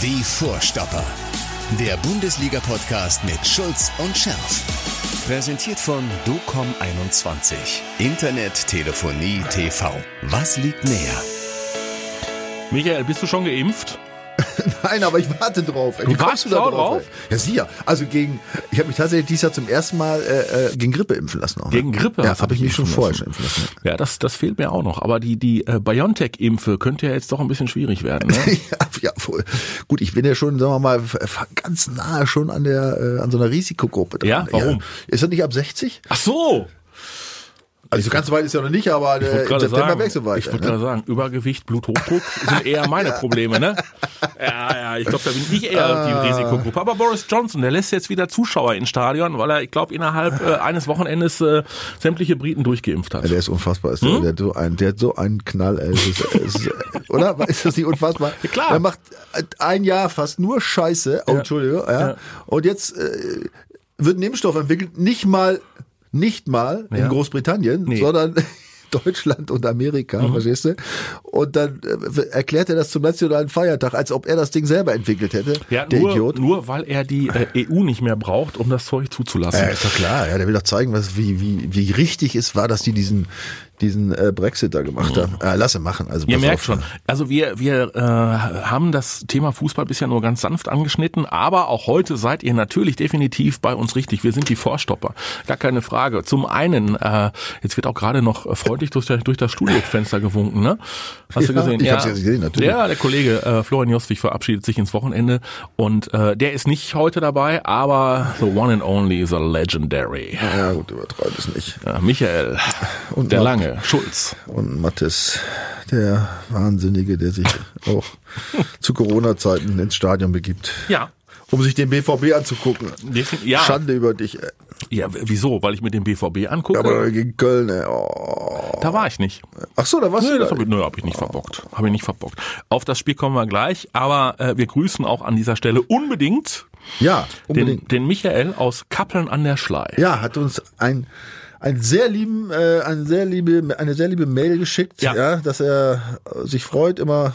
Die Vorstopper. Der Bundesliga-Podcast mit Schulz und Scherf. Präsentiert von DOCOM21. Internet, Telefonie, TV. Was liegt näher? Michael, bist du schon geimpft? Nein, aber ich warte drauf. Du wartest du da drauf? ey? Ja, sicher. Also gegen, ich habe mich tatsächlich dieses Jahr zum ersten Mal äh, äh, gegen Grippe impfen lassen. Auch, ne? Gegen Grippe Ja, du habe ich mich schon impfen vorher lassen. schon impfen lassen. Ja, das, das fehlt mir auch noch. Aber die, die äh, BioNTech-Impfe könnte ja jetzt doch ein bisschen schwierig werden. Ne? ja, ja, voll. Gut, ich bin ja schon, sagen wir mal, ganz nahe schon an der, äh, an so einer Risikogruppe dran. Ja, warum? Ist das nicht ab 60? Ach so! Also ganz so weit ist ja noch nicht, aber äh, im September wächst so weit. ich wollte ne? gerade sagen, Übergewicht, Bluthochdruck sind eher meine Probleme, ne? Ja, ja, ich glaube, da bin ich eher Ah. die Risikogruppe. Aber Boris Johnson, der lässt jetzt wieder Zuschauer ins Stadion, weil er, ich glaube, innerhalb äh, eines Wochenendes äh, sämtliche Briten durchgeimpft hat. Ja, der ist unfassbar. Ist Hm? der, hat so ein, der hat so einen Knall, ey. Ist, ist, oder? Ist das nicht unfassbar? Ja, klar. Er macht ein Jahr fast nur Scheiße. Oh, Ja. Entschuldigung. Ja. Ja. Und jetzt äh, wird ein Impfstoff entwickelt, nicht mal, nicht mal Ja. in Großbritannien, Nee. sondern Deutschland und Amerika, Mhm. verstehst du? Und dann äh, erklärt er das zum nationalen Feiertag, als ob er das Ding selber entwickelt hätte. Ja, der nur, Idiot. nur weil er die äh, EU nicht mehr braucht, um das Zeug zuzulassen. Ja, ist doch klar, ja, der will doch zeigen, was, wie, wie, wie richtig es war, dass die diesen, diesen äh, Brexit da gemacht haben. Äh, lasse machen. Also Mhm. Ihr merkt auf. schon. Also wir, wir äh, haben das Thema Fußball bisher nur ganz sanft angeschnitten, aber auch heute seid ihr natürlich definitiv bei uns richtig. Wir sind die Vorstopper. Gar keine Frage. Zum einen, äh, jetzt wird auch gerade noch freundlich durch, durch das Studiofenster gewunken, ne? Hast du Ja, gesehen? ich hab's ja gesehen, natürlich. Ja, der Kollege äh, Florian Joswig verabschiedet sich ins Wochenende und äh, der ist nicht heute dabei, aber the one and only, the legendary. Ja, gut, übertreib es nicht. Äh, Michael, Und der Marc. Lange, Schulz. Und Mattes, der Wahnsinnige, der sich auch zu Corona-Zeiten ins Stadion begibt, Ja. um sich den BVB anzugucken. Ja, Schande über dich. Ey. Ja, wieso? Weil ich mir den BVB angucke? Aber gegen Köln, ey. Oh. da war ich nicht. Ach so, da warst Nö, du das da. habe ich, nö, hab ich nicht verbockt. Habe ich nicht verbockt. Auf das Spiel kommen wir gleich, aber äh, wir grüßen auch an dieser Stelle unbedingt, Ja, den, unbedingt. den Michael aus Kappeln an der Schlei. Ja, hat uns ein ein sehr lieben, äh, eine sehr liebe, eine sehr liebe Mail geschickt, Ja. ja. dass er sich freut, immer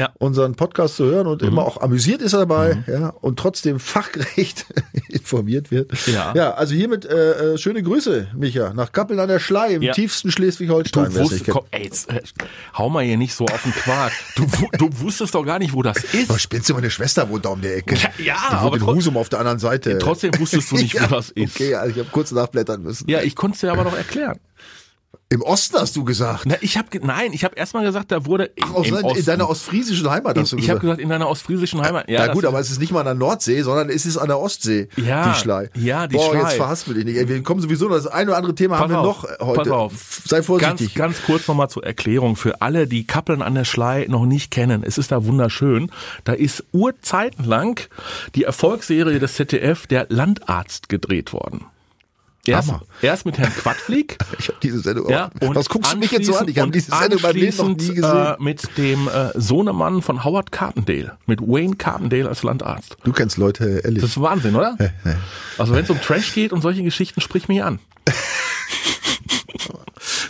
Ja. Mhm. unseren Podcast zu hören und immer auch amüsiert ist er dabei, ja, und trotzdem fachgerecht informiert wird. Ja. ja also hiermit äh, äh, schöne Grüße, Micha, nach Kappeln an der Schlei im Ja. tiefsten Schleswig-Holstein. Du wusstest, komm, ey, jetzt, äh, hau mal hier nicht so auf den Quark. Du, du wusstest doch gar nicht, wo das ist. Aber spinnst du, meine Schwester wohnt da um der Ecke. Ja, ja, Die aber in Husum auf der anderen Seite. Trotzdem wusstest du nicht, wo das ist. Okay, also ich habe kurz nachblättern müssen. Ja, ich konnte es dir aber doch erklären. Im Osten hast du gesagt. Na, ich habe nein, ich habe erstmal gesagt, da wurde in, Aus im dein- Osten. in deiner ostfriesischen Heimat hast du ich habe gesagt. gesagt in deiner ostfriesischen Heimat. Ja, das- gut, aber es ist nicht mal an der Nordsee, sondern es ist an der Ostsee, Ja, die Schlei. ja, die Boah, Schlei. jetzt verhaspel dich nicht. Wir kommen sowieso noch, das eine oder andere Thema Pass haben wir auf, noch äh, heute. Pass auf. Sei vorsichtig. Ganz, ganz kurz nochmal zur Erklärung für alle, die Kappeln an der Schlei noch nicht kennen. Es ist da wunderschön. Da ist urzeitenlang die Erfolgsserie des ZDF Der Landarzt gedreht worden. Erst, erst mit Herrn Quadflieg. ich habe diese Sendung Ja, auch. Was guckst du mich jetzt so an? Ich habe diese Sendung meinem Leben noch nie anschließend, gesehen. Äh, mit dem äh, Sohnemann von Howard Carpendale, mit Wayne Carpendale als Landarzt. du kennst Leute, ehrlich. Das ist Wahnsinn, oder? Also wenn es um Trash geht und solche Geschichten, sprich mich an.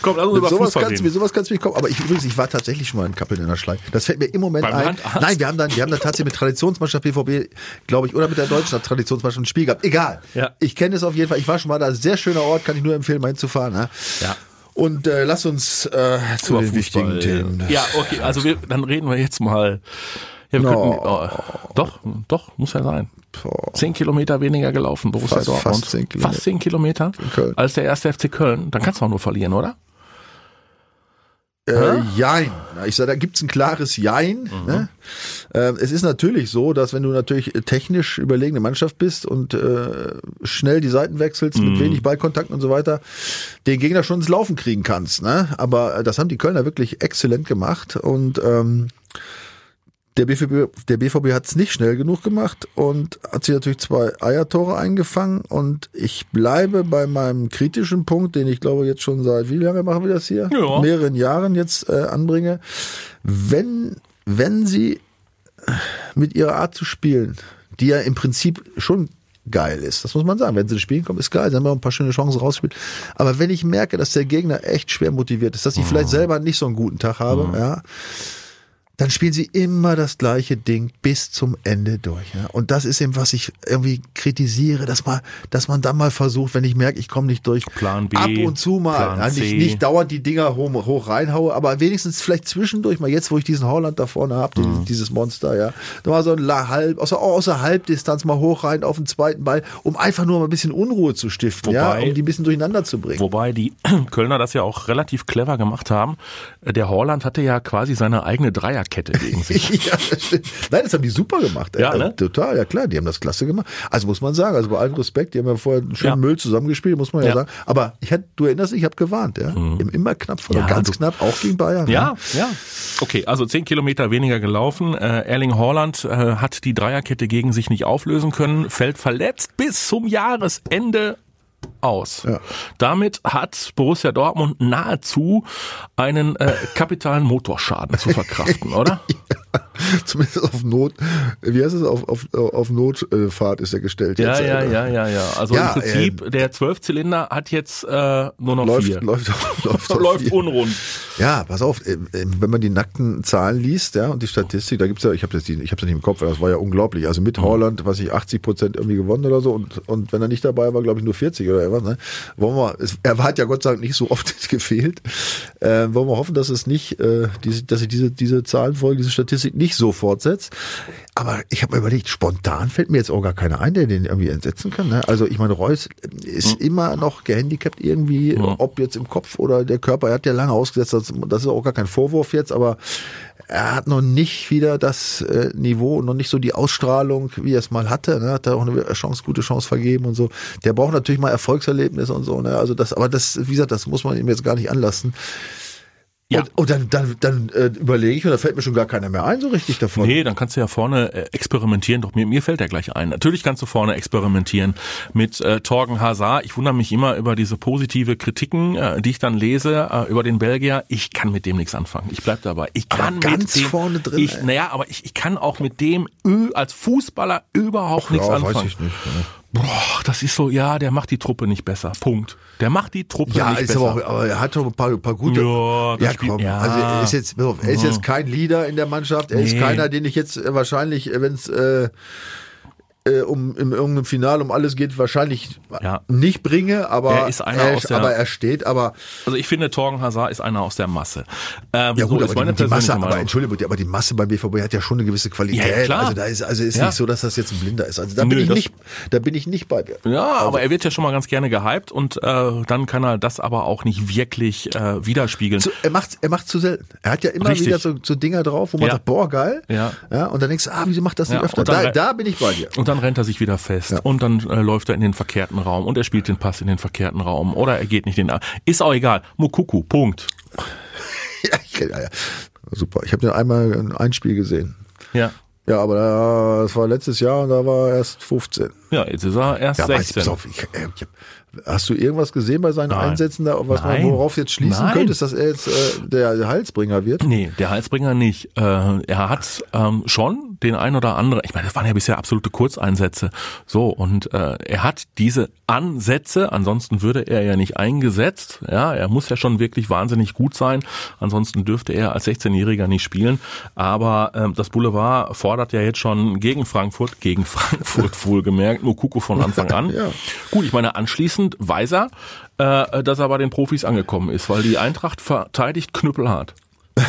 Komm, lass uns Mit über sowas Fußball kannst, reden. mit sowas kannst du mich kommen. Aber ich übrigens, ich war tatsächlich schon mal in Kappeln in der Schlei. Das fällt mir im Moment Beim ein. Landarzt? Nein, wir haben dann, wir haben dann tatsächlich mit Traditionsmannschaft BVB, glaube ich, oder mit der deutschen Traditionsmannschaft ein Spiel gehabt. Egal. Ja. Ich kenne es auf jeden Fall. Ich war schon mal da. Sehr schöner Ort, kann ich nur empfehlen, mal hinzufahren. Ne? Ja. Und äh, lass uns äh, zu den Fußball. wichtigen Themen. Ja, okay, also wir, dann reden wir jetzt mal. Ja, wir No. könnten, oh, doch, doch, muss ja sein. Zehn Kilometer weniger gelaufen, Borussia Fast- Dortmund. fast zehn Kilometer. Fast zehn Kilometer als der erste FC Köln. Dann kannst du auch nur verlieren, oder? Äh, Jein. Ich sage, da gibt's ein klares Jein. Ne? Ähm, es ist natürlich so, dass wenn du natürlich technisch überlegene Mannschaft bist und äh, schnell die Seiten wechselst mit wenig Ballkontakt und so weiter, den Gegner schon ins Laufen kriegen kannst. Ne? Aber äh, das haben die Kölner wirklich exzellent gemacht und ähm, der BVB, der BVB hat es nicht schnell genug gemacht und hat sich natürlich zwei Eiertore eingefangen und ich bleibe bei meinem kritischen Punkt, den ich glaube jetzt schon seit wie lange machen wir das hier? Ja. Mehreren Jahren jetzt äh, anbringe. Wenn, wenn sie mit ihrer Art zu spielen, die ja im Prinzip schon geil ist. Das muss man sagen. Wenn sie ins Spielen kommen, ist geil. Sie haben auch ein paar schöne Chancen rausgespielt. Aber wenn ich merke, dass der Gegner echt schwer motiviert ist, dass ich vielleicht selber nicht so einen guten Tag habe, ja, dann spielen sie immer das gleiche Ding bis zum Ende durch. Ja? Und das ist eben, was ich irgendwie kritisiere, dass man, dass man dann mal versucht, wenn ich merke, ich komme nicht durch, Plan B, ab und zu mal, ja, nicht, nicht dauernd die Dinger hoch, hoch reinhaue, aber wenigstens vielleicht zwischendurch mal jetzt, wo ich diesen Holland da vorne habe, Mhm. dieses Monster, ja, da mal so ein La- halb, außer, außer Halbdistanz mal hoch rein auf den zweiten Ball, um einfach nur mal ein bisschen Unruhe zu stiften, ja, Wobei- um die ein bisschen durcheinander zu bringen. Wobei die Kölner das ja auch relativ clever gemacht haben. Der Holland hatte ja quasi seine eigene Dreierkette gegen sich. ja, das stimmt. Nein, das haben die super gemacht. Ja, ne? Total, ja klar, die haben das klasse gemacht. Also muss man sagen, also bei allem Respekt, die haben ja vorher einen schönen Ja. Müll zusammengespielt, muss man ja, Ja. sagen. Aber ich hatte, du erinnerst dich, ich habe gewarnt, ja. Immer knapp vor, Ja, ganz knapp, auch gegen Bayern. Ja, ja. Okay, also zehn Kilometer weniger gelaufen. Äh, Erling Haaland äh, hat die Dreierkette gegen sich nicht auflösen können, fällt verletzt bis zum Jahresende aus. Ja. Damit hat Borussia Dortmund nahezu einen äh, kapitalen Motorschaden zu verkraften, oder? Zumindest auf Not, wie heißt es, auf, auf, auf Notfahrt ist er gestellt. Ja, jetzt, ja, äh, ja, ja, ja. Also Ja, im Prinzip, der Zwölfzylinder hat jetzt äh, nur noch Läuft, vier. läuft, läuft, Läuft unrund. Ja, pass auf, äh, äh, wenn man die nackten Zahlen liest, ja, und die Statistik, da gibt's ja, ich habe das, die- ich habe das nicht im Kopf, das war ja unglaublich. Also Mhm. mit Holland, was ich 80 Prozent irgendwie gewonnen oder so, und und wenn er nicht dabei war, glaube ich nur 40 oder etwas. Ne? Wollen wir, es, er hat ja Gott sei Dank nicht so oft gefehlt. Äh, wollen wir hoffen, dass es nicht, äh, diese, dass sich diese diese Zahlenfolge, diese Statistik nicht so fortsetzt. Aber ich habe mir überlegt, spontan fällt mir jetzt auch gar keiner ein, der den irgendwie entsetzen kann. Ne? Also ich meine, Reus ist immer noch gehandicapt irgendwie, ob jetzt im Kopf oder der Körper. Er hat ja lange ausgesetzt, das, ist auch gar kein Vorwurf jetzt, aber er hat noch nicht wieder das äh, Niveau und noch nicht so die Ausstrahlung, wie er es mal hatte. Ne? Hat da auch eine Chance, gute Chance vergeben und so. Der braucht natürlich mal Erfolgserlebnisse und so. Ne? Also das, aber das, wie gesagt, das muss man ihm jetzt gar nicht anlassen. Ja. Und, und dann, dann, dann äh, überlege ich und da fällt mir schon gar keiner mehr ein, so richtig davon. Nee, dann kannst du ja vorne äh, experimentieren. Doch mir, mir fällt der gleich ein. Natürlich kannst du vorne experimentieren mit äh, Torgen Hazard. Ich wundere mich immer über diese positive Kritiken, äh, die ich dann lese äh, über den Belgier. Ich kann mit dem nichts anfangen. Ich bleib dabei. Ich Aber kann ganz mit dem, vorne drin, Ich, naja, aber ich, ich kann auch mit dem ö, als Fußballer überhaupt nichts ja, anfangen. weiß ich nicht. ne? Boah, das ist so, ja, der macht die Truppe nicht besser. Punkt. Der macht die Truppe Ja, nicht ist besser. aber, auch, aber er hat doch ein paar, paar gute. Ja, ja komm. ja. Also er ist jetzt, auf, er ist jetzt kein Leader in der Mannschaft. Er ist Nee. keiner, den ich jetzt äh, wahrscheinlich, wenn es äh, äh, um in irgendeinem Finale um alles geht, wahrscheinlich Ja. nicht bringe. Aber Er ist einer er, aus der- aber er steht. Aber Also ich finde, Torgen Hazard ist einer aus der Masse. Ähm, ja so gut, ist aber die, die Masse, aber Meinung. Entschuldigung, aber die Masse beim BVB hat ja schon eine gewisse Qualität. Ja, klar. Also da ist, also ist Ja. nicht so, dass das jetzt ein Blinder ist. Also da Nö, bin ich nicht, da bin ich nicht bei dir. Ja, Also aber er wird ja schon mal ganz gerne gehypt und äh, dann kann er das aber auch nicht wirklich äh, widerspiegeln. zu, er macht er macht zu selten. Er hat ja immer Richtig. wieder so, so Dinger drauf, wo man sagt, boah, geil. Ja. ja. Und dann denkst du, ah, wieso macht das nicht öfter? Da, da bin ich bei dir. Und dann rennt er sich wieder fest und dann äh, läuft er in den verkehrten Raum und er spielt den Pass in den verkehrten Raum oder er geht nicht in den. Ist auch egal. Mukuku, Punkt. ja, ja, ja. Super. Ich habe den einmal in ein Spiel gesehen. Ja. Ja, aber da, das war letztes Jahr und da war er erst 15. Ja, jetzt ist er erst Ja, weiß, 16. pass auf, ich, äh, ich hab, hast du irgendwas gesehen bei seinen Nein. Einsätzen da, was man, Nein. worauf du jetzt schließen Nein. könntest, dass er jetzt äh, der, der Heilsbringer wird? Nee, der Halsbringer nicht. Äh, er hat ähm, schon den ein oder andere, ich meine, das waren ja bisher absolute Kurzeinsätze. So, und äh, er hat diese Ansätze, ansonsten würde er ja nicht eingesetzt. Ja, er muss ja schon wirklich wahnsinnig gut sein, ansonsten dürfte er als 16-Jähriger nicht spielen. Aber ähm, das Boulevard fordert ja jetzt schon gegen Frankfurt, gegen Frankfurt wohlgemerkt, nur Kuku von Anfang an. Ja. Gut, ich meine, anschließend weiß er, äh, dass er bei den Profis angekommen ist, weil die Eintracht verteidigt knüppelhart.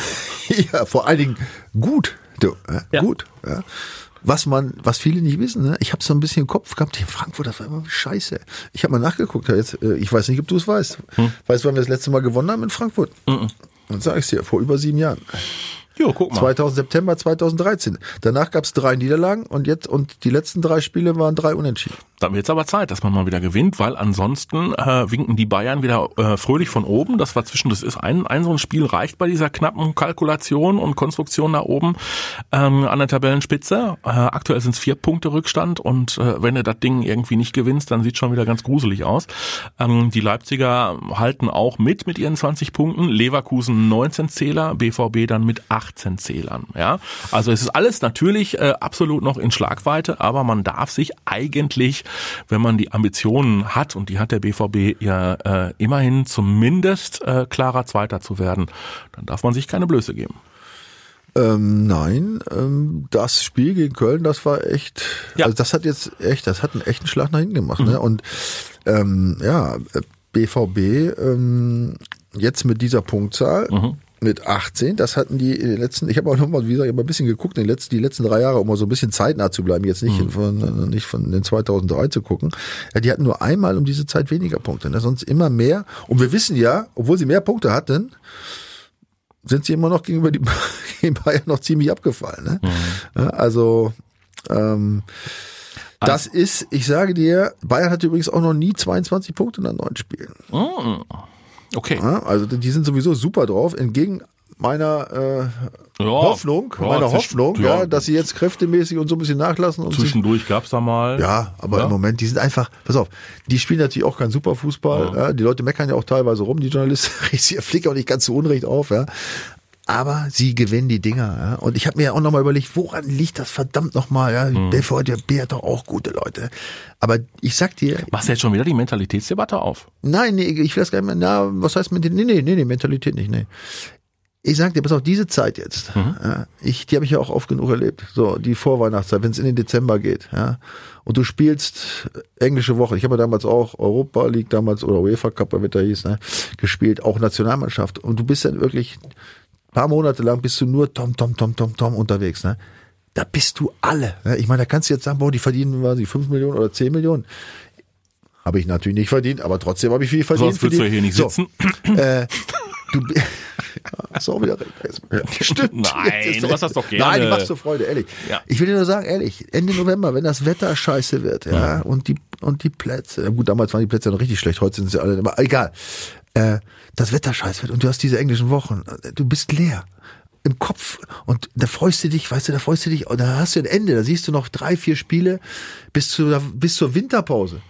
ja, vor allen Dingen gut. Du, äh, Ja. Gut. Ja. Was man, was viele nicht wissen, ne? ich habe so ein bisschen im Kopf gehabt, in Frankfurt, das war immer scheiße. Ich habe mal nachgeguckt, jetzt, äh, ich weiß nicht, ob du es weißt. Weißt du, wann wir das letzte Mal gewonnen haben in Frankfurt? Dann sag ich dir, vor über sieben Jahren. Jo, guck mal. 2000 September 2013. Danach gab es drei Niederlagen und jetzt und die letzten drei Spiele waren drei Unentschieden. Dann wird's aber Zeit, dass man mal wieder gewinnt, weil ansonsten äh, winken die Bayern wieder äh, fröhlich von oben. Das war zwischen, das ist ein, ein so ein Spiel reicht bei dieser knappen Kalkulation und Konstruktion da oben ähm, an der Tabellenspitze. Äh, aktuell sind's vier Punkte Rückstand und äh, wenn du das Ding irgendwie nicht gewinnst, dann sieht schon wieder ganz gruselig aus. Ähm, die Leipziger halten auch mit mit ihren 20 Punkten. Leverkusen 19 Zähler, BVB dann mit 18 Zählern. Ja, also es ist alles natürlich äh, absolut noch in Schlagweite, aber man darf sich eigentlich wenn man die Ambitionen hat, und die hat der BVB ja äh, immerhin zumindest äh, klarer Zweiter zu werden, dann darf man sich keine Blöße geben. Ähm, nein, ähm, das Spiel gegen Köln, das war echt, Ja. also das hat jetzt echt, das hat einen echten Schlag nach hinten gemacht. Ne? Und ähm, ja, BVB ähm, jetzt mit dieser Punktzahl. Mit 18, das hatten die in den letzten, ich habe auch nochmal, wie gesagt, ich hab mal ein bisschen geguckt, in den letzten, die letzten drei Jahre, um mal so ein bisschen zeitnah zu bleiben, jetzt nicht, von, nicht von den 2003 zu gucken. Ja, die hatten nur einmal um diese Zeit weniger Punkte, ne? sonst immer mehr. Und wir wissen ja, obwohl sie mehr Punkte hatten, sind sie immer noch gegenüber die gegen Bayern noch ziemlich abgefallen. Ne? Ja, also ähm, das ist, ich sage dir, Bayern hatte übrigens auch noch nie 22 Punkte nach neun Spielen. Okay. Also die sind sowieso super drauf, entgegen meiner äh, Ja. Hoffnung, Ja, meiner Hoffnung, ja, ja. dass sie jetzt kräftemäßig und so ein bisschen nachlassen und sich Zwischendurch gab's da mal. ja, aber im Moment, die sind einfach, pass auf, die spielen natürlich auch keinen Superfußball. Ja. die Leute meckern ja auch teilweise rum, die Journalisten, ich fliege auch nicht ganz zu Unrecht auf, ja. Aber sie gewinnen die Dinger. Ja. Und ich habe mir ja auch nochmal überlegt, woran liegt das verdammt nochmal? Ja? Mhm. BVB hat doch auch gute Leute. Aber ich sag dir, Machst du jetzt schon wieder die Mentalitätsdebatte auf? nein, nee, ich will das gar nicht mehr, na, was heißt Mentalität? Nee, nee, nee, nee, Mentalität nicht, nee. Ich sag dir, pass auf, diese Zeit jetzt, ja, ich, die habe ich ja auch oft genug erlebt. So, die Vorweihnachtszeit, wenn es in den Dezember geht, ja. Und du spielst englische Woche. Ich habe ja damals auch Europa League damals oder UEFA Cup, wie der hieß, ne, gespielt, auch Nationalmannschaft. Und du bist dann wirklich paar Monate lang bist du nur Tom, Tom, Tom, Tom, Tom unterwegs, ne? Da bist du alle. Ne? Ich meine, da kannst du jetzt sagen, boah, die verdienen, weiß ich, 5 Millionen oder 10 Millionen. Habe ich natürlich nicht verdient, aber trotzdem habe ich viel verdient. Sonst würdest du ja hier nicht So, sitzen. äh, du ja, auch wieder recht. Ja, Stimmt. Nein, du machst das doch gerne. Nein, ich mach's zur Freude, ehrlich. Ja. Ich will dir nur sagen, ehrlich, Ende November, wenn das Wetter scheiße wird, ja, und die, und die Plätze, ja gut, damals waren die Plätze noch richtig schlecht, heute sind sie alle, aber egal. Äh, das Wetter scheiße wird und du hast diese englischen Wochen, äh, du bist leer. Im Kopf und da freust du dich, weißt du, da freust du dich, und da hast du ein Ende, da siehst du noch drei, vier Spiele bis, zu, bis zur Winterpause.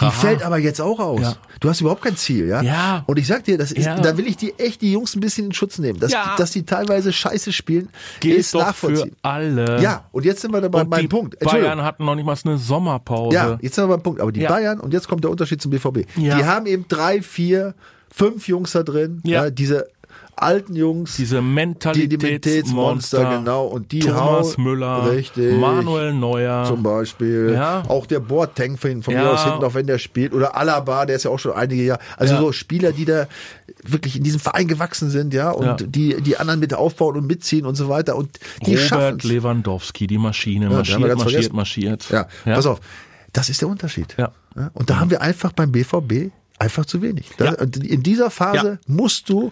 Die Aha. fällt aber jetzt auch aus. Ja. Du hast überhaupt kein Ziel, ja? Ja. Und ich sag dir, das ist, Ja. da will ich die echt die Jungs ein bisschen in Schutz nehmen. Dass, Ja. dass die teilweise Scheiße spielen, Gilt ist doch für nachvollziehen. alle. Ja, und jetzt sind wir dabei beim die Punkt. Bayern hatten noch nicht mal eine Sommerpause. Ja, jetzt sind wir beim Punkt. Aber die Ja. Bayern, und jetzt kommt der Unterschied zum BVB. Ja. Die haben eben drei, vier, fünf Jungs da drin. Ja. Ja. diese alten Jungs. Diese Mentalitätsmonster. Genau. Und die Thomas hauen- Müller, Richtig. Manuel Neuer. zum Beispiel. Ja. Auch der Boateng von, von Ja. mir aus hinten, auch wenn der spielt. Oder Alaba, der ist ja auch schon einige Jahre. Also Ja. so Spieler, die da wirklich in diesem Verein gewachsen sind, ja, und die die anderen mit aufbauen und mitziehen und so weiter. Und die schaffen Robert Lewandowski, die Maschine, marschiert, marschiert, vergessen. marschiert. Ja, pass auf. Das ist der Unterschied. Ja. Und da haben wir einfach beim BVB einfach zu wenig. Ja. In dieser Phase musst du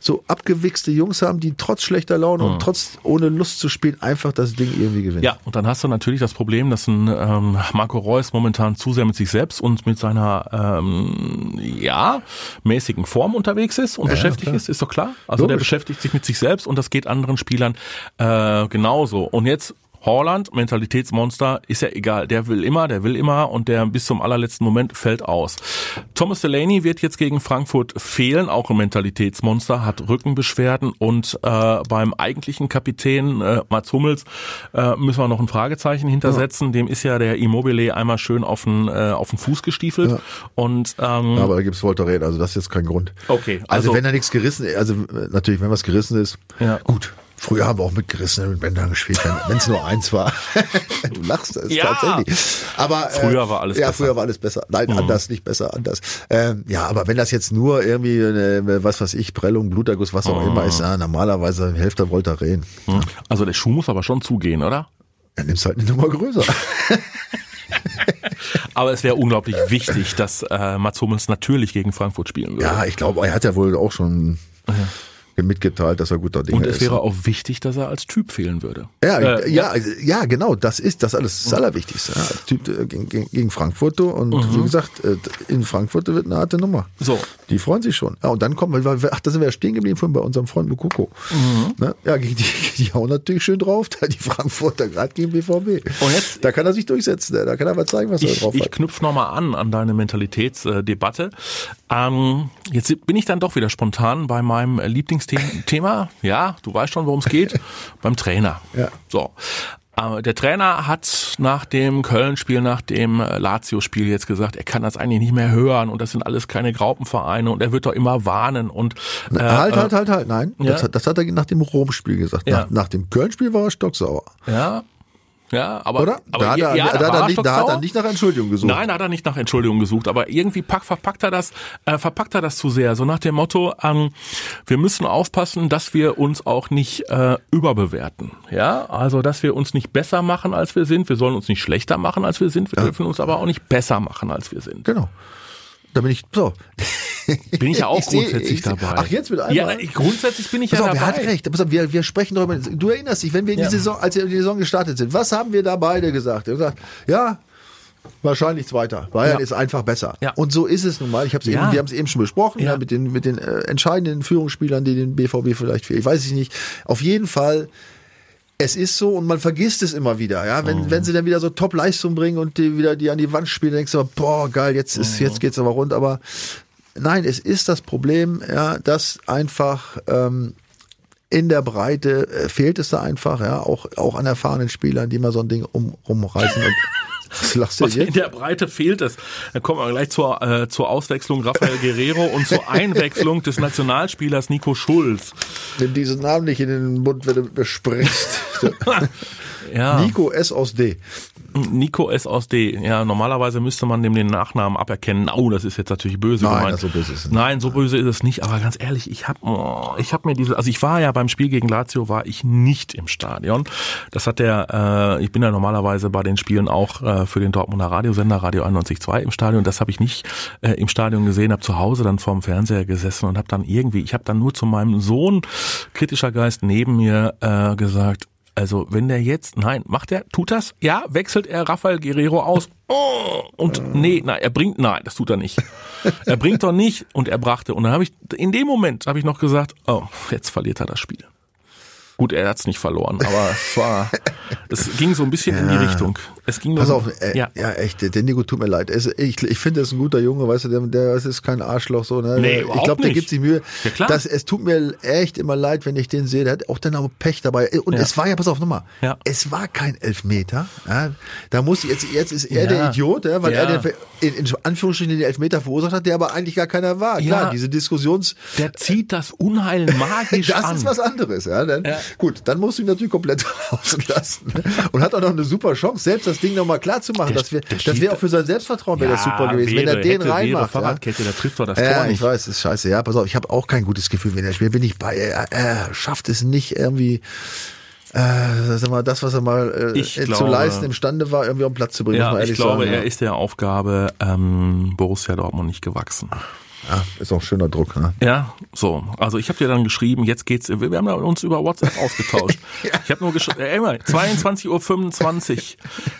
so abgewichste Jungs haben, die trotz schlechter Laune und trotz ohne Lust zu spielen einfach das Ding irgendwie gewinnen. Mhm. Ja, und dann hast du natürlich das Problem, dass ein ähm, Marco Reus momentan zu sehr mit sich selbst und mit seiner ähm, ja mäßigen Form unterwegs ist und beschäftigt klar. ist, ist doch klar. Also der Logisch. beschäftigt sich mit sich selbst und das geht anderen Spielern äh, genauso. Und jetzt Holland, Mentalitätsmonster, ist ja egal. Der will immer, der will immer und der bis zum allerletzten Moment fällt aus. Thomas Delaney wird jetzt gegen Frankfurt fehlen, auch ein Mentalitätsmonster, hat Rückenbeschwerden und äh, beim eigentlichen Kapitän äh, Mats Hummels äh, müssen wir noch ein Fragezeichen hintersetzen. Dem ist ja der Immobile einmal schön auf den, äh, auf den Fuß gestiefelt. Und ähm, Aber da gibt's Voltaren, also das ist jetzt kein Grund. Okay, Also, also- wenn da nichts gerissen ist, also äh, natürlich, wenn was gerissen ist, Ja. gut. Früher haben wir auch mit gerissenen Bändern gespielt, wenn es nur eins war. du lachst, das ist Ja. tatsächlich. Aber äh, Früher war alles ja, besser. Mhm. früher war alles besser. Nein, anders, nicht besser, anders. Ähm, ja, aber wenn das jetzt nur irgendwie, eine, was weiß ich, Prellung, Bluterguss, was auch immer Mhm. ist, ja, normalerweise Hälfte Voltaren. also der Schuh muss aber schon zugehen, oder? Dann nimmst halt eine Nummer größer. Aber es wäre unglaublich wichtig, dass äh, Mats Hummels natürlich gegen Frankfurt spielen würde. ja, ich glaube, er hat ja wohl auch schon mitgeteilt, dass er guter Dinge Und es ist. wäre auch wichtig, dass er als Typ fehlen würde. Ja, Äh, ja, ja, genau, das ist das alles das Allerwichtigste. Ja, der typ äh, gegen, gegen, Frankfurt und Mhm. wie gesagt, äh, in Frankfurt wird eine harte Nummer. So. Die freuen sich schon. Ja, und dann kommen wir, ach, da sind wir ja stehen geblieben vorhin bei unserem Freund Mukoko. Mhm. Ne? Ja, die, die hauen natürlich schön drauf, da die Frankfurter gerade gegen BVB. Und jetzt- da kann er sich durchsetzen, ne? da kann er mal zeigen, was er Ich, drauf ich hat. knüpfe nochmal an an deine Mentalitätsdebatte. Ähm, jetzt bin ich dann doch wieder spontan bei meinem Lieblingsthema. Ja, du weißt schon, worum es geht. beim Trainer. Ja. So. äh, der Trainer hat nach dem Köln-Spiel, nach dem äh, Lazio-Spiel jetzt gesagt, er kann das eigentlich nicht mehr hören und das sind alles keine Graupenvereine und er wird doch immer warnen und äh, halt, halt, halt, halt, nein, ja? das, hat, das hat er nach dem Rom-Spiel gesagt. Ja. Nach, nach dem Köln-Spiel war er stocksauer. Ja, ja, aber, Oder? aber da, hat er, ja, da, hat er nicht, da hat er nicht nach Entschuldigung gesucht. Nein, hat er nicht nach Entschuldigung gesucht, aber irgendwie pack, verpackt er das, äh, verpackt er das zu sehr. So nach dem Motto, ähm, wir müssen aufpassen, dass wir uns auch nicht äh, überbewerten. Ja, also dass wir uns nicht besser machen, als wir sind. Wir sollen uns nicht schlechter machen, als wir sind. Wir dürfen uns aber auch nicht besser machen, als wir sind. Genau. Da bin ich, so. Bin ich ja auch Ich seh- grundsätzlich ich seh- dabei. Ach, jetzt mit einmal? Ja, ich, grundsätzlich bin ich Pass ja auf, dabei. er hat recht. Pass auf, wir, wir sprechen darüber. Du erinnerst dich, wenn wir in die Ja. Saison, als wir in die Saison gestartet sind, was haben wir da beide gesagt? Wir haben gesagt, ja, wahrscheinlich Zweiter. Bayern Ja. ist einfach besser. Ja. Und so ist es nun mal. Ich hab's Ja. eben, wir haben es eben schon besprochen, ja. mit den, mit den äh, entscheidenden Führungsspielern, die den BVB vielleicht fehlen. Ich weiß es nicht. Auf jeden Fall. Es ist so und man vergisst es immer wieder, ja. Wenn, Mhm. wenn sie dann wieder so Top-Leistung bringen und die wieder die an die Wand spielen, denkst du, boah, geil, jetzt ist, Mhm. jetzt geht's aber rund. Aber nein, es ist das Problem, ja, dass einfach ähm, in der Breite äh, fehlt es da einfach, ja, auch, auch an erfahrenen Spielern, die mal so ein Ding um, rumreißen und was lachst du Was in jetzt? der Breite fehlt es. Dann kommen wir gleich zur, äh, zur Auswechslung Rafael Guerrero und zur Einwechslung des Nationalspielers Nico Schulz. Nimm diesen Namen nicht in den Mund, wenn du besprichst. Ja. Nico S aus D. Nico S aus D. Ja, normalerweise müsste man dem den Nachnamen aberkennen. Oh, das ist jetzt natürlich böse Nein, gemeint. also böse ist es nicht. Nein, so böse ist es nicht. Aber ganz ehrlich, ich habe oh, ich hab mir diese, also ich war ja beim Spiel gegen Lazio, war ich nicht im Stadion. Das hat der, äh, ich bin ja normalerweise bei den Spielen auch äh, für den Dortmunder Radiosender Radio 91.2 im Stadion. Das habe ich nicht äh, im Stadion gesehen, habe zu Hause dann vorm Fernseher gesessen und habe dann irgendwie, ich habe dann nur zu meinem Sohn, kritischer Geist neben mir, äh, gesagt, also wenn der jetzt, nein, macht er, tut das? Ja, wechselt er Rafael Guerrero aus? Oh, und nee, nein, er bringt, nein, das tut er nicht. Er bringt doch nicht und er brachte. Und dann habe ich, in dem Moment habe ich noch gesagt, oh, jetzt verliert er das Spiel. Gut, er hat's nicht verloren, aber es war, es ging so ein bisschen in die Richtung. Es ging Pass auf, äh, ja. ja. echt, der Nico tut mir leid. Ich ich finde, er ist ein guter Junge, weißt du, der, der das ist kein Arschloch so. Ne? Nee, ich glaube, der gibt sich Mühe. Ja, klar. Das, es tut mir echt immer leid, wenn ich den sehe. Der hat auch dann auch Pech dabei. Und Ja. es war ja, pass auf, nochmal, Ja. es war kein Elfmeter. Ja? Da muss jetzt, jetzt ist er Ja. der Idiot, ja, weil Ja. er den, in, in Anführungsstrichen den Elfmeter verursacht hat, der aber eigentlich gar keiner war. Klar, Ja. diese Diskussions... Der zieht das Unheil magisch Das an. ist was anderes, ja. Dann, Ja. Gut, dann musst du ihn natürlich komplett rauslassen. Und hat auch noch eine super Chance, selbst das Ding nochmal klar zu machen. Der- dass wir, der das wäre auch für sein Selbstvertrauen wäre das super gewesen, wenn er wäre, den hätte, wäre, reinmacht. Ja. Fahrradkette, der trifft doch das Ja, Tor ich nicht. weiß, ist scheiße. Ja, pass auf, ich habe auch kein gutes Gefühl, wenn er spielt. Bin ich bei, er, er schafft es nicht irgendwie, äh, sag mal, das, was er mal äh, Ich zu glaube- leisten imstande war, irgendwie auf den Platz zu bringen. Ja, ich glaube, sagen, er ja. ist der Aufgabe ähm, Borussia Dortmund nicht gewachsen. Ja, ist auch schöner Druck. Ne? Ja, so. Also ich habe dir dann geschrieben, jetzt geht's, wir, haben uns über WhatsApp ausgetauscht. Ich habe nur geschrieben, äh, immer, 22.25 Uhr.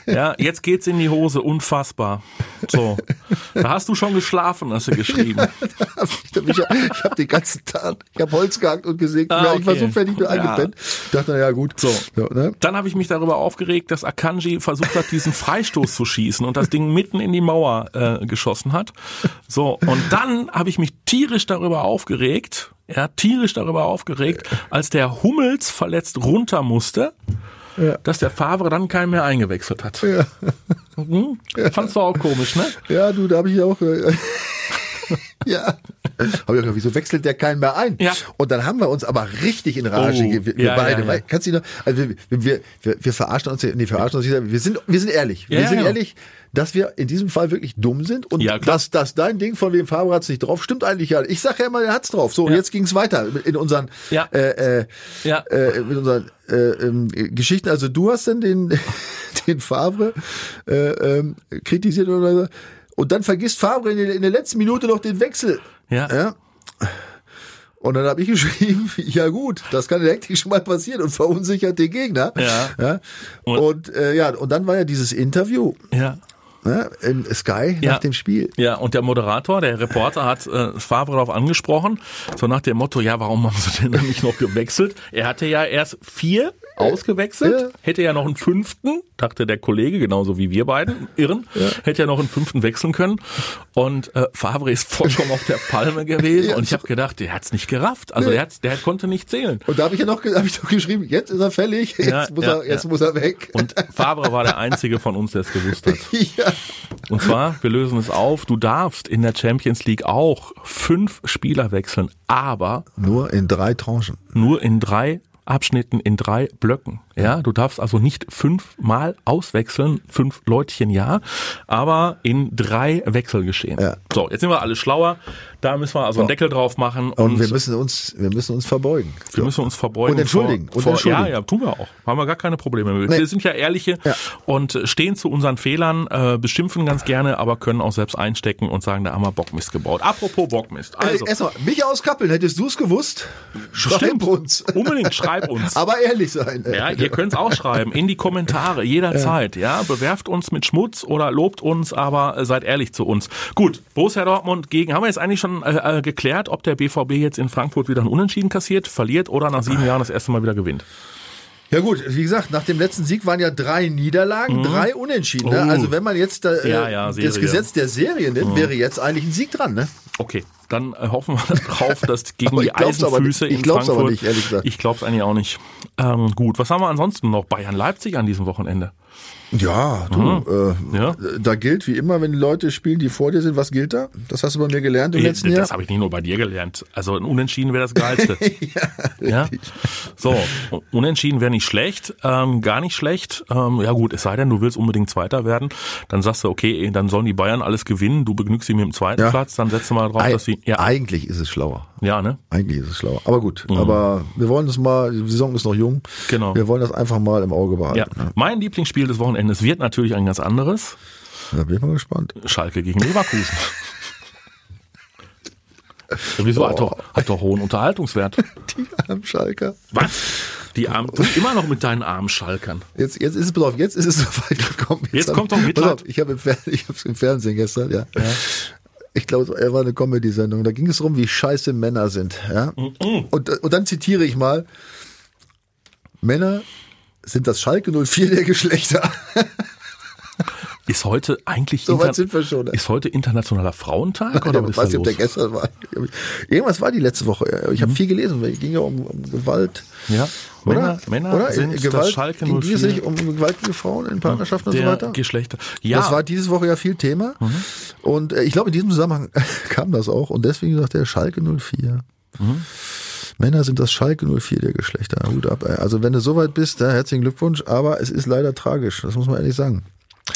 Ja, jetzt geht's in die Hose, unfassbar. So. Da hast du schon geschlafen, hast du geschrieben. ich habe hab den ganzen Tag, ich habe Holz gehackt und gesägt. Ah, Ich war okay. so fertig nur Ja. eingepennt. Dachte, na ja, gut. So. ne? Dann habe ich mich darüber aufgeregt, dass Akanji versucht hat, diesen Freistoß zu schießen und das Ding mitten in die Mauer äh, geschossen hat. So, und dann habe ich mich tierisch darüber aufgeregt, ja, tierisch darüber aufgeregt, als der Hummels verletzt runter musste, dass der Favre dann keinen mehr eingewechselt hat. Ja. Mhm. Fandst du auch komisch, ne? Ja, du, da habe ich auch. Ja. Hab ich auch wieso wechselt der keinen mehr ein? Ja. Und dann haben wir uns aber richtig in Rage, Oh, ge- wir, ja, beide. ja, ja. Kannst du noch, also wir, wir, wir, wir verarschen uns, nee, verarschen uns nicht, wir sind, wir sind ehrlich. Wir sind genau. ehrlich, dass wir in diesem Fall wirklich dumm sind und dass, dass dein Ding von wem Faber hat's nicht drauf, stimmt eigentlich ja. Ich sag ja immer, er hat's drauf. So, und jetzt ging's weiter in unseren, Ja. äh, äh, Ja. äh, mit unseren äh, ähm, Geschichten. Also du hast dann den, den Favre äh, ähm, kritisiert oder so. Und dann vergisst Favre in der, letzten Minute noch den Wechsel. Ja. Ja. Und dann habe ich geschrieben, ja gut, das kann Hektik schon mal passieren und verunsichert den Gegner. Ja. ja. Und- Und, äh, ja, und dann war ja dieses Interview. Ja. Ne, in Sky Ja. nach dem Spiel. Ja, und der Moderator, der Reporter hat äh, Favre darauf angesprochen, so nach dem Motto, ja, warum haben sie denn nicht noch gewechselt? Er hatte ja erst vier ausgewechselt, Ja. hätte ja noch einen fünften, dachte der Kollege, genauso wie wir beiden, Irren, hätte ja noch einen fünften wechseln können. Und äh, Favre ist vollkommen auf der Palme gewesen Ja. und ich habe gedacht, der hat's nicht gerafft. Also Nee. der, hat's, der konnte nicht zählen. Und da habe ich ja noch, hab ich noch geschrieben, jetzt ist er fällig, jetzt, Ja, muss, ja, er, jetzt ja. muss er weg. Und Favre war der einzige von uns, der es gewusst hat. ja. Und zwar, wir lösen es auf, du darfst in der Champions League auch fünf Spieler wechseln, aber Nur in drei Tranchen. nur in drei Abschnitten, in drei Blöcken. Ja, du darfst also nicht fünfmal auswechseln, fünf Leutchen ja, aber in drei Wechselgeschehen. Ja. So, jetzt sind wir alle schlauer. Da müssen wir also einen Deckel drauf machen Und, wir müssen uns, wir müssen uns verbeugen. wir müssen uns verbeugen. Und entschuldigen. Vor, Und vor, entschuldigen. Ja, ja, tun wir auch. Haben wir gar keine Probleme mit. Nee. Wir sind ja ehrliche Ja. und äh, stehen zu unseren Fehlern, äh, beschimpfen ganz gerne, aber können auch selbst einstecken und sagen, da haben wir Bockmist gebaut. Apropos Bockmist. Also, Ey, erstmal, mich aus Kappeln, hättest du es gewusst? Schreib Stimmt. uns. unbedingt schreib uns. Aber ehrlich sein. Ja, ihr könnt's auch schreiben in die Kommentare jederzeit. Ja, bewerft uns mit Schmutz oder lobt uns, aber seid ehrlich zu uns. Gut, Borussia Dortmund gegen haben wir jetzt eigentlich schon äh, äh, geklärt, ob der BVB jetzt in Frankfurt wieder ein Unentschieden kassiert, verliert oder nach sieben Jahren das erste Mal wieder gewinnt. Ja gut, wie gesagt, nach dem letzten Sieg waren ja drei Niederlagen, drei Unentschieden. Ne? Oh. Also wenn man jetzt da, äh, Ja, ja, das Gesetz der Serie nimmt, wäre jetzt eigentlich ein Sieg dran. Ne? Okay, dann hoffen wir drauf, dass gegen die Eisenfüße in Frankfurt. nicht. Ich glaub's eigentlich auch nicht. Ähm, gut, was haben wir ansonsten noch? Bayern Leipzig an diesem Wochenende. Ja, du, äh, Ja. da gilt wie immer, wenn Leute spielen, die vor dir sind, was gilt da? Das hast du bei mir gelernt im letzten Jahr. Das habe ich nicht nur bei dir gelernt. Also ein Unentschieden wäre das Geilste. ja, So, Unentschieden wäre nicht schlecht, ähm, gar nicht schlecht. Ähm, ja gut, es sei denn, du willst unbedingt Zweiter werden, dann sagst du, okay, dann sollen die Bayern alles gewinnen, du begnügst sie mit dem zweiten Ja. Platz, dann setzt du mal drauf, Ei- dass sie, ja, Eigentlich ist es schlauer. ja, ne? Eigentlich ist es schlauer. Aber gut, aber wir wollen das mal, die Saison ist noch jung. Genau. Wir wollen das einfach mal im Auge behalten. Ja, mein Lieblingsspiel des Wochenendes wird natürlich ein ganz anderes. Da bin ich mal gespannt. Schalke gegen Leverkusen. Ja, wieso? Hat, doch, hat doch hohen Unterhaltungswert. Die armen Schalker. Was? Die Armen, du immer noch mit deinen armen Schalkern. Jetzt, jetzt ist es, pass auf, jetzt ist es soweit gekommen. Jetzt hab- kommt doch pass Mitleid. auf, Ich habe hab's im Fernsehen gestern, ja. Ich glaube, er war eine Comedy-Sendung. Da ging es darum, wie scheiße Männer sind. Ja? Und, und dann zitiere ich mal: Männer sind das Schalke 04 der Geschlechter. Ist heute eigentlich So weit sind wir schon, ne? ist heute internationaler Frauentag Ja, oder was weiß nicht, ob der gestern war. Irgendwas war die letzte Woche. Ich habe viel gelesen. Es ging ja um, um Gewalt. Ja, Oder? Männer, Männer Oder? sind Gewalt, das Schalke ging 04 es nicht um Gewalt gegen Frauen in Partnerschaften und so der weiter? Geschlechter. Ja, Das war diese Woche ja viel Thema. Und äh, ich glaube, in diesem Zusammenhang kam das auch. Und deswegen sagt er Schalke 04. Männer sind das Schalke 04 der Geschlechter. Hut ab. ey. Also wenn du soweit bist, ja, herzlichen Glückwunsch. Aber es ist leider tragisch. Das muss man ehrlich sagen.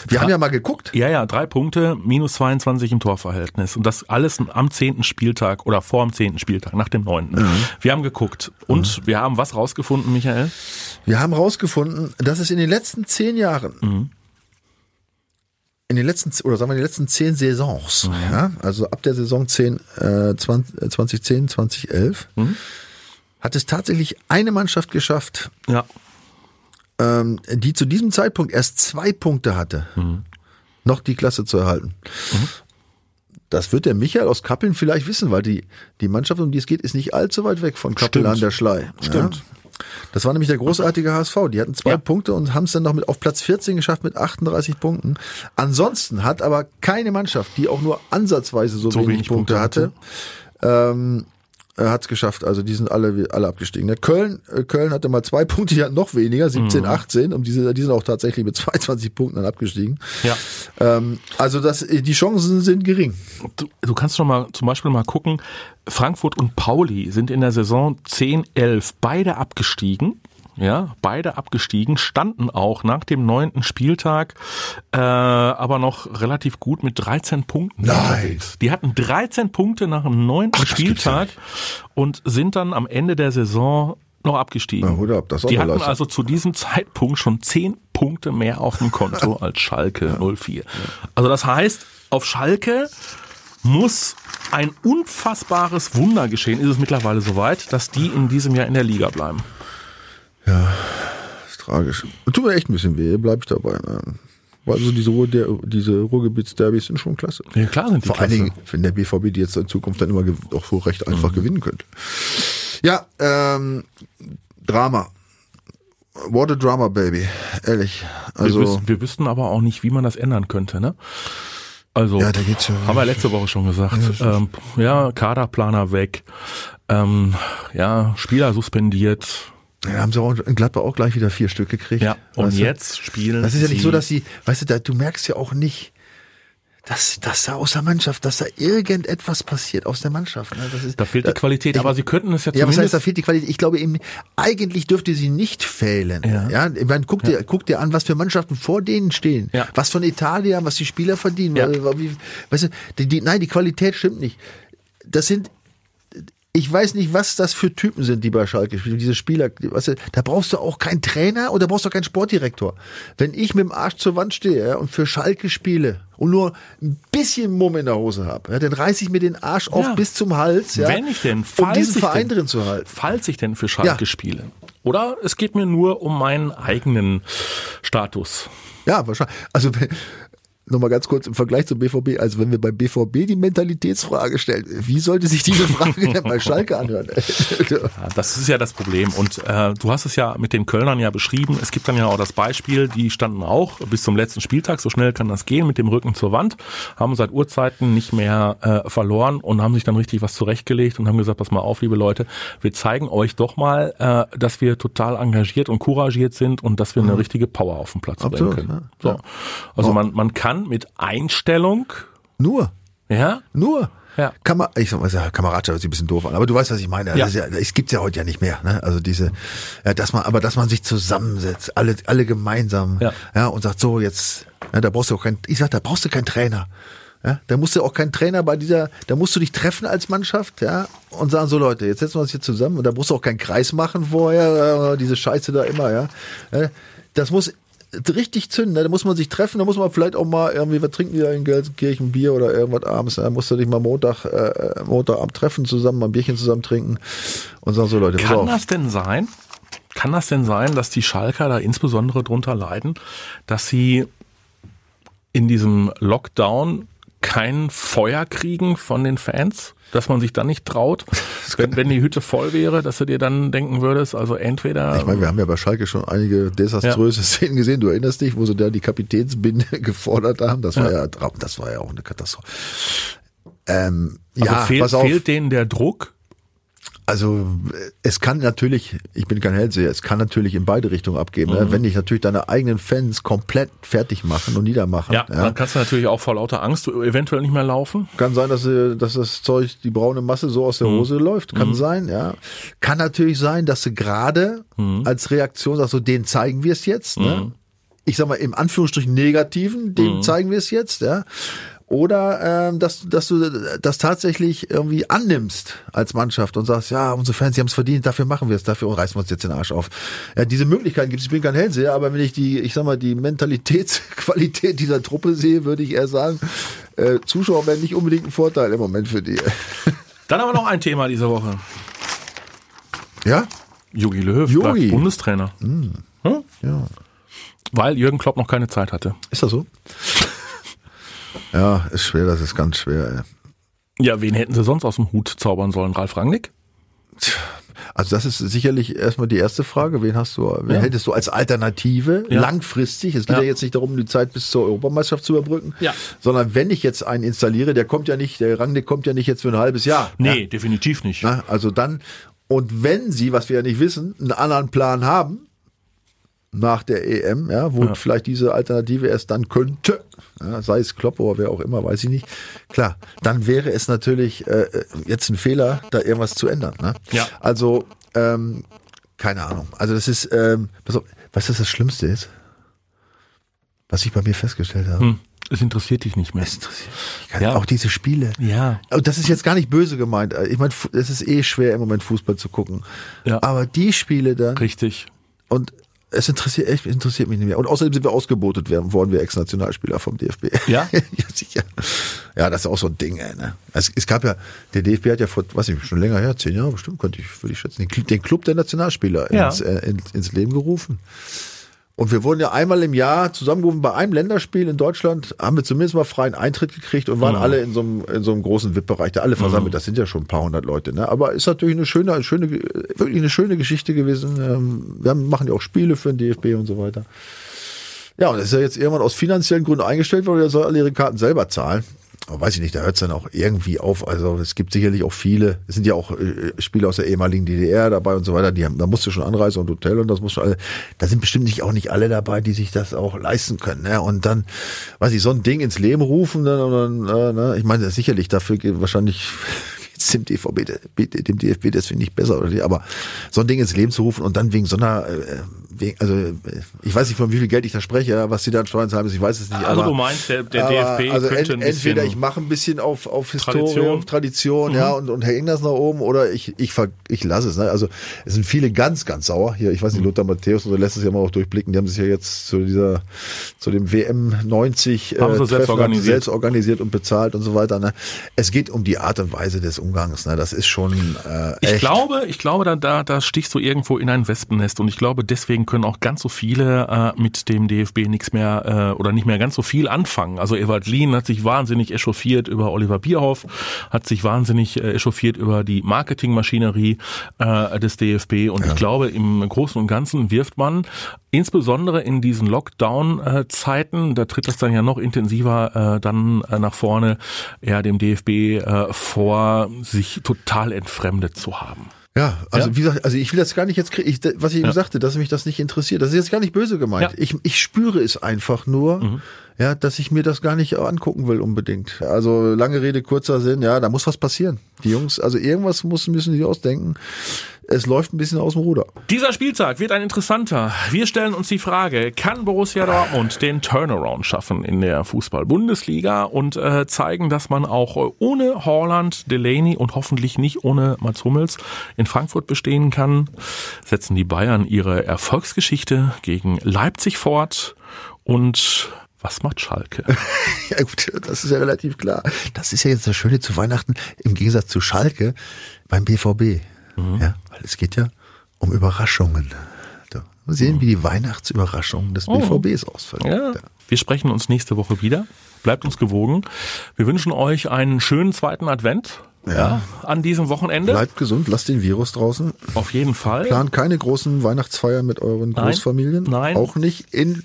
Wir haben ja mal geguckt. ja, ja, drei Punkte, minus 22 im Torverhältnis. Und das alles am zehnten Spieltag oder vor dem zehnten Spieltag, nach dem neunten. Wir haben geguckt. Und wir haben was rausgefunden, Michael? Wir haben rausgefunden, dass es in den letzten zehn Jahren, in den letzten, oder sagen wir in den letzten zehn Saisons, ja, also ab der Saison 10, äh, 20, äh, 2010, 2011, hat es tatsächlich eine Mannschaft geschafft, Ja. ähm, die zu diesem Zeitpunkt erst zwei Punkte hatte, noch die Klasse zu erhalten. Das wird der Michael aus Kappeln vielleicht wissen, weil die, die Mannschaft, um die es geht, ist nicht allzu weit weg von Kappeln Stimmt. an der Schlei. Stimmt. Ja? Das war nämlich der großartige HSV. Die hatten zwei Ja. Punkte und haben es dann noch mit auf Platz 14 geschafft mit 38 Punkten. Ansonsten hat aber keine Mannschaft, die auch nur ansatzweise so, So wenig, wenig Punkte, Punkte hatte, ähm, hat es geschafft. Also die sind alle, alle abgestiegen. Ne? Köln, äh, Köln hatte mal zwei Punkte, die hatten noch weniger, 17, 18. Und diese, die sind auch tatsächlich mit 22 Punkten dann abgestiegen. Ja. Ähm, also das, die Chancen sind gering. Du, du kannst schon mal zum Beispiel mal gucken, Frankfurt und Pauli sind in der Saison 10, 11 beide abgestiegen. Ja, beide abgestiegen, standen auch nach dem neunten Spieltag, äh, aber noch relativ gut mit 13 Punkten. Nein. Die hatten 13 Punkte nach dem neunten ja Spieltag und sind dann am Ende der Saison noch abgestiegen. Na, Hut ab, das Die hatten Leistung. also zu diesem Zeitpunkt schon 10 Punkte mehr auf dem Konto als Schalke 04. Also das heißt, auf Schalke muss ein unfassbares Wunder geschehen, ist es mittlerweile soweit, dass die in diesem Jahr in der Liga bleiben. Das ist tragisch. Tut mir echt ein bisschen weh, bleib ich dabei. Also diese, Ruhr, der, diese Ruhrgebietsderbys sind schon klasse. Ja, klar sind die Vor allen. Dingen, wenn der BVB die jetzt in Zukunft dann immer auch so recht einfach gewinnen könnte. Ja, ähm, Drama. What a drama, baby. Ehrlich. wir, Also, wüssten, wir wüssten aber auch nicht, wie man das ändern könnte, ne? Also, Ja, da geht's ja- haben wir letzte Woche schon gesagt. Ja, ähm, ja Kaderplaner weg, ähm, ja, Spieler suspendiert. Da haben sie auch in Gladbach auch gleich wieder vier Stück gekriegt. Ja, und Weißt du? jetzt spielen Das ist ja nicht so, dass sie, weißt du, da, du merkst ja auch nicht, dass, dass da aus der Mannschaft, dass da irgendetwas passiert aus der Mannschaft. Ne? Das ist, Da fehlt die Qualität, aber sie könnten es ja Ja, was heißt, zumindest... da fehlt die Qualität? Ich glaube eben, eigentlich dürfte sie nicht fehlen. Ja. Ja, ich meine, guck dir, guck dir an, was für Mannschaften vor denen stehen. Ja. Was von Italien, was die Spieler verdienen. Ja. Wie, weißt du, die, die, nein, die Qualität stimmt nicht. Das sind, ich weiß nicht, was das für Typen sind, die bei Schalke spielen. Diese Spieler, weißt du, da brauchst du auch keinen Trainer oder brauchst du auch keinen Sportdirektor. Wenn ich mit dem Arsch zur Wand stehe ja, und für Schalke spiele und nur ein bisschen Mumm in der Hose habe, ja, dann reiße ich mir den Arsch auf Ja. bis zum Hals, ja, Wenn ich denn, um falls diesen ich Verein denn- drin zu halten. Falls ich denn für Schalke spiele. Oder es geht mir nur um meinen eigenen Status. Ja, wahrscheinlich. Also nochmal ganz kurz im Vergleich zum BVB. Also wenn wir bei BVB die Mentalitätsfrage stellen, wie sollte sich diese Frage denn bei Schalke anhören? Ja, das ist ja das Problem. Und äh, du hast es ja mit den Kölnern ja beschrieben. Es gibt dann ja auch das Beispiel, die standen auch bis zum letzten Spieltag, so schnell kann das gehen, mit dem Rücken zur Wand, haben seit Urzeiten nicht mehr äh, verloren und haben sich dann richtig was zurechtgelegt und haben gesagt, pass mal auf, liebe Leute, wir zeigen euch doch mal, äh, dass wir total engagiert und couragiert sind und dass wir eine richtige Power auf den Platz Absolut, bringen können. So. Also man, man kann mit Einstellung, Nur, ja, nur. Ja. Kammer, ich sag mal, ja, Kameradschaft hört sich ein bisschen doof an, aber du weißt, was ich meine. Ja. Das ist ja, es gibt's ja heute ja nicht mehr. Ne? Also diese, ja, dass man, aber dass man sich zusammensetzt, alle, alle gemeinsam, Ja. ja, und sagt so jetzt, ja, da brauchst du auch kein, ich sag, da brauchst du keinen Trainer. Ja, da musst du auch keinen Trainer bei dieser, da musst du dich treffen als Mannschaft, ja, und sagen so Leute, jetzt setzen wir uns hier zusammen und da musst du auch keinen Kreis machen vorher, äh, diese Scheiße da immer, ja. Ja, Das muss richtig zünden, ne? da muss man sich treffen, da muss man vielleicht auch mal irgendwie, was trinken die da in Gelsenkirchen, Bier oder irgendwas abends, da musst du dich mal Montag, äh, Montagabend treffen zusammen, mal ein Bierchen zusammen trinken und sagen so Leute, Kann auf. das denn sein? Kann das denn sein, dass die Schalker da insbesondere drunter leiden, dass sie in diesem Lockdown kein Feuer kriegen von den Fans? Dass man sich dann nicht traut, wenn, wenn die Hütte voll wäre, dass du dir dann denken würdest, also entweder Ich meine, wir haben ja bei Schalke schon einige desaströse Szenen gesehen. Du erinnerst dich, wo sie da die Kapitänsbinde gefordert haben. Das war ja, das war ja auch eine Katastrophe. Ähm, also ja, auf. fehlt denen der Druck? Also äh, es kann natürlich, ich bin kein Hellseher, es kann natürlich in beide Richtungen abgeben. Mhm. Ne? Wenn dich natürlich deine eigenen Fans komplett fertig machen und niedermachen. Ja, dann kannst du natürlich auch vor lauter Angst eventuell nicht mehr laufen. Kann sein, dass, sie, dass das Zeug, die braune Masse so aus der Mhm. Hose läuft. Kann sein, ja. Kann natürlich sein, dass du gerade Mhm. als Reaktion sagst, so, den zeigen wir es jetzt. Ne? Ich sag mal, im Anführungsstrichen negativen, dem Mhm. zeigen wir es jetzt, ja. Oder ähm, dass, dass du das tatsächlich irgendwie annimmst als Mannschaft und sagst, ja, unsere Fans, sie haben es verdient, dafür machen wir es, dafür reißen wir uns jetzt den Arsch auf. Ja, diese Möglichkeiten gibt es, ich bin kein Hellseher, aber wenn ich die, ich sag mal, die Mentalitätsqualität dieser Truppe sehe, würde ich eher sagen, äh, Zuschauer wären nicht unbedingt ein Vorteil im Moment für die. Dann haben wir noch ein Thema diese Woche. Ja? Jogi Löw Jogi. Bundestrainer. Hm? Ja. Weil Jürgen Klopp noch keine Zeit hatte. Ist das so? Ja, ist schwer, das ist ganz schwer. Ey. Ja, wen hätten sie sonst aus dem Hut zaubern sollen? Ralf Rangnick? Also das ist sicherlich erstmal die erste Frage. Wen hast du, wen Ja. hättest du als Alternative Ja. langfristig? Es geht ja. Ja. jetzt nicht darum, die Zeit bis zur Europameisterschaft zu überbrücken, Ja. sondern wenn ich jetzt einen installiere, der kommt ja nicht, der Rangnick kommt ja nicht jetzt für ein halbes Jahr. Nee, definitiv nicht. Ja, also dann, und wenn sie, was wir ja nicht wissen, einen anderen Plan haben, nach der EM, ja, wo Ja. vielleicht diese Alternative erst dann könnte, ja, sei es Klopp oder wer auch immer, weiß ich nicht. Klar, dann wäre es natürlich äh, jetzt ein Fehler, da irgendwas zu ändern. Ne? Ja. Also, ähm, keine Ahnung. Also das ist, ähm, pass auf, was das Schlimmste ist? Was ich bei mir festgestellt habe. Hm, es interessiert dich nicht mehr. Es interessiert mich Ja. Auch diese Spiele. Ja. Und das ist jetzt gar nicht böse gemeint. Ich meine, es ist eh schwer im Moment Fußball zu gucken. Ja. Aber die Spiele dann Richtig. und es interessiert echt interessiert mich nicht mehr. Und außerdem sind wir ausgebotet werden, worden wir Ex-Nationalspieler vom DFB. Ja? ja, sicher. Ja, das ist auch so ein Ding, ey, ne? Es, es gab ja, der DFB hat ja vor, weiß ich, schon länger her, zehn Jahre bestimmt, könnte ich, würde ich schätzen, den, den Club der Nationalspieler Ja. ins, äh, ins, ins Leben gerufen. Und wir wurden ja einmal im Jahr zusammengerufen bei einem Länderspiel in Deutschland, haben wir zumindest mal freien Eintritt gekriegt und waren alle in so einem, in so einem großen VIP-Bereich, da alle versammelt. Das sind ja schon ein paar hundert Leute. Ne? Aber ist natürlich eine schöne, eine schöne, wirklich eine schöne Geschichte gewesen. Ähm, Wir machen ja auch Spiele für den DFB und so weiter. Ja, und das ist ja jetzt irgendwann aus finanziellen Gründen eingestellt worden, er soll alle ihre Karten selber zahlen. Weiß ich nicht, da hört es dann auch irgendwie auf. Also es gibt sicherlich auch viele, es sind ja auch äh, Spieler aus der ehemaligen DDR dabei und so weiter, die haben, da musst du schon Anreise und Hotel und das musst du alle, da sind bestimmt nicht auch nicht alle dabei, die sich das auch leisten können. Ne? Und dann, weiß ich, so ein Ding ins Leben rufen, dann, dann äh, ne? ich meine, sicherlich dafür wahrscheinlich dem DVB, dem DFB das finde ich besser oder nicht, aber so ein Ding ins Leben zu rufen und dann wegen so einer, äh, wegen, also äh, ich weiß nicht von wie viel Geld ich da spreche, was die da an Steuern zahlen müssen, ich weiß es nicht. Also aber, du meinst, der, der DFB also könnte ent, ein bisschen entweder ich mache ein bisschen auf, auf Historie, Tradition. auf Tradition, ja, und, und hänge das nach oben oder ich, ich, ver, ich lasse es. Ne? Also es sind viele ganz, ganz sauer. Hier, ich weiß nicht, Lothar Matthäus oder lässt es ja mal auch durchblicken, die haben sich ja jetzt zu dieser, zu dem WM 90 Haben sie selbst organisiert. selbst organisiert und bezahlt und so weiter. Ne? Es geht um die Art und Weise des Umgangs. Ne? Das ist schon äh, Ich echt. glaube, ich glaube, da, da, da stichst du irgendwo in ein Wespennest und ich glaube, deswegen können auch ganz so viele äh, mit dem DFB nichts mehr äh, oder nicht mehr ganz so viel anfangen. Also Ewald Lien hat sich wahnsinnig echauffiert über Oliver Bierhoff, hat sich wahnsinnig äh, echauffiert über die Marketingmaschinerie äh, des DFB und ich glaube, im Großen und Ganzen wirft man insbesondere in diesen Lockdown-Zeiten, da tritt das dann ja noch intensiver äh, dann äh, nach vorne, ja, dem DFB äh, vor, sich total entfremdet zu haben. Ja, also Ja. wie gesagt, also ich will das gar nicht jetzt, krie- ich, was ich eben Ja. sagte, dass mich das nicht interessiert. Das ist jetzt gar nicht böse gemeint. Ja. Mhm. Ich, ich spüre es einfach nur, ja, dass ich mir das gar nicht angucken will unbedingt. Also lange Rede, kurzer Sinn, ja, da muss was passieren. Die Jungs, also irgendwas muss, müssen die ausdenken. Es läuft ein bisschen aus dem Ruder. Dieser Spieltag wird ein interessanter. Wir stellen uns die Frage, kann Borussia Dortmund den Turnaround schaffen in der Fußball-Bundesliga und äh, zeigen, dass man auch ohne Holland, Delaney und hoffentlich nicht ohne Mats Hummels in Frankfurt bestehen kann? Setzen die Bayern ihre Erfolgsgeschichte gegen Leipzig fort und was macht Schalke? Ja gut, das ist ja relativ klar. Das ist ja jetzt das Schöne zu Weihnachten im Gegensatz zu Schalke beim BVB. Ja, weil es geht ja um Überraschungen. Mal sehen, wie die Weihnachtsüberraschungen des BVBs ausfallen. Ja. Wir sprechen uns nächste Woche wieder. Bleibt uns gewogen. Wir wünschen euch einen schönen zweiten Advent. Ja. an diesem Wochenende. Bleibt gesund, lasst den Virus draußen. Auf jeden Fall. Plant keine großen Weihnachtsfeiern mit euren Nein. Großfamilien. Nein. Auch nicht in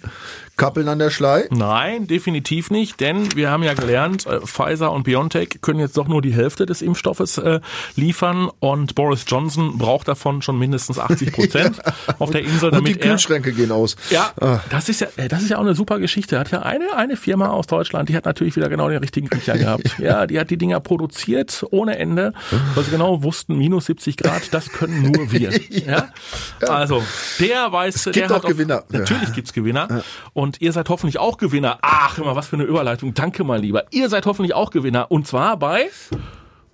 Kappeln an der Schlei. Nein, definitiv nicht, denn wir haben ja gelernt, äh, Pfizer und BioNTech können jetzt doch nur die Hälfte des Impfstoffes äh, liefern und Boris Johnson braucht davon schon mindestens 80 Prozent auf der Insel, Und die damit er Kühlschränke gehen aus. ja, Ah. das ist ja, äh, das ist ja auch eine super Geschichte. Hat ja eine, eine Firma aus Deutschland, die hat natürlich wieder genau den richtigen Riecher gehabt. Ja, die hat die Dinger produziert ohne Ende, weil sie genau wussten, minus 70 Grad, das können nur wir. Ja, also der weiß, gibt der hat auch Gewinner. Natürlich gibt's Gewinner und ihr seid hoffentlich auch Gewinner. Ach, immer was für eine Überleitung. Danke mal lieber. Ihr seid hoffentlich auch Gewinner und zwar bei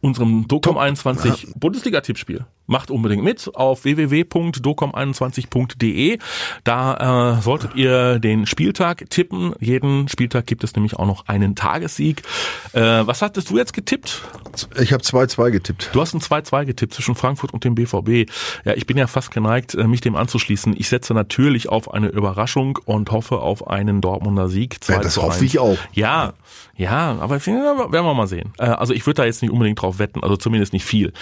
unserem Docom 21 Bundesliga-Tippspiel. Macht unbedingt mit auf www.docom21.de. Da äh, solltet ihr den Spieltag tippen. Jeden Spieltag gibt es nämlich auch noch einen Tagessieg. Äh, was hattest du jetzt getippt? Ich habe 2-2 getippt. Du hast ein 2-2 getippt zwischen Frankfurt und dem BVB. Ja, ich bin ja fast geneigt, äh, mich dem anzuschließen. Ich setze natürlich auf eine Überraschung und hoffe auf einen Dortmunder Sieg. 2 Ja, das hoffe 1. ich auch. Ja, ja, aber ja, werden wir mal sehen. Äh, Also ich würde da jetzt nicht unbedingt drauf wetten, also zumindest nicht viel.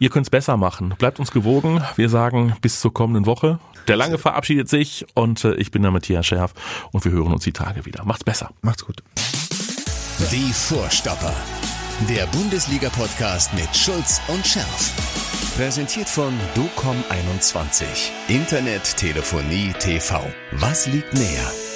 Ihr könnt es besser machen. Bleibt uns gewogen. Wir sagen bis zur kommenden Woche. Der Lange verabschiedet sich und äh, ich bin der Matthias Schärf und wir hören uns die Tage wieder. Macht's besser. Macht's gut. Die Vorstopper. Der Bundesliga-Podcast mit Schulz und Scherf. Präsentiert von DOCOM21. Internet, Telefonie, TV. Was liegt näher?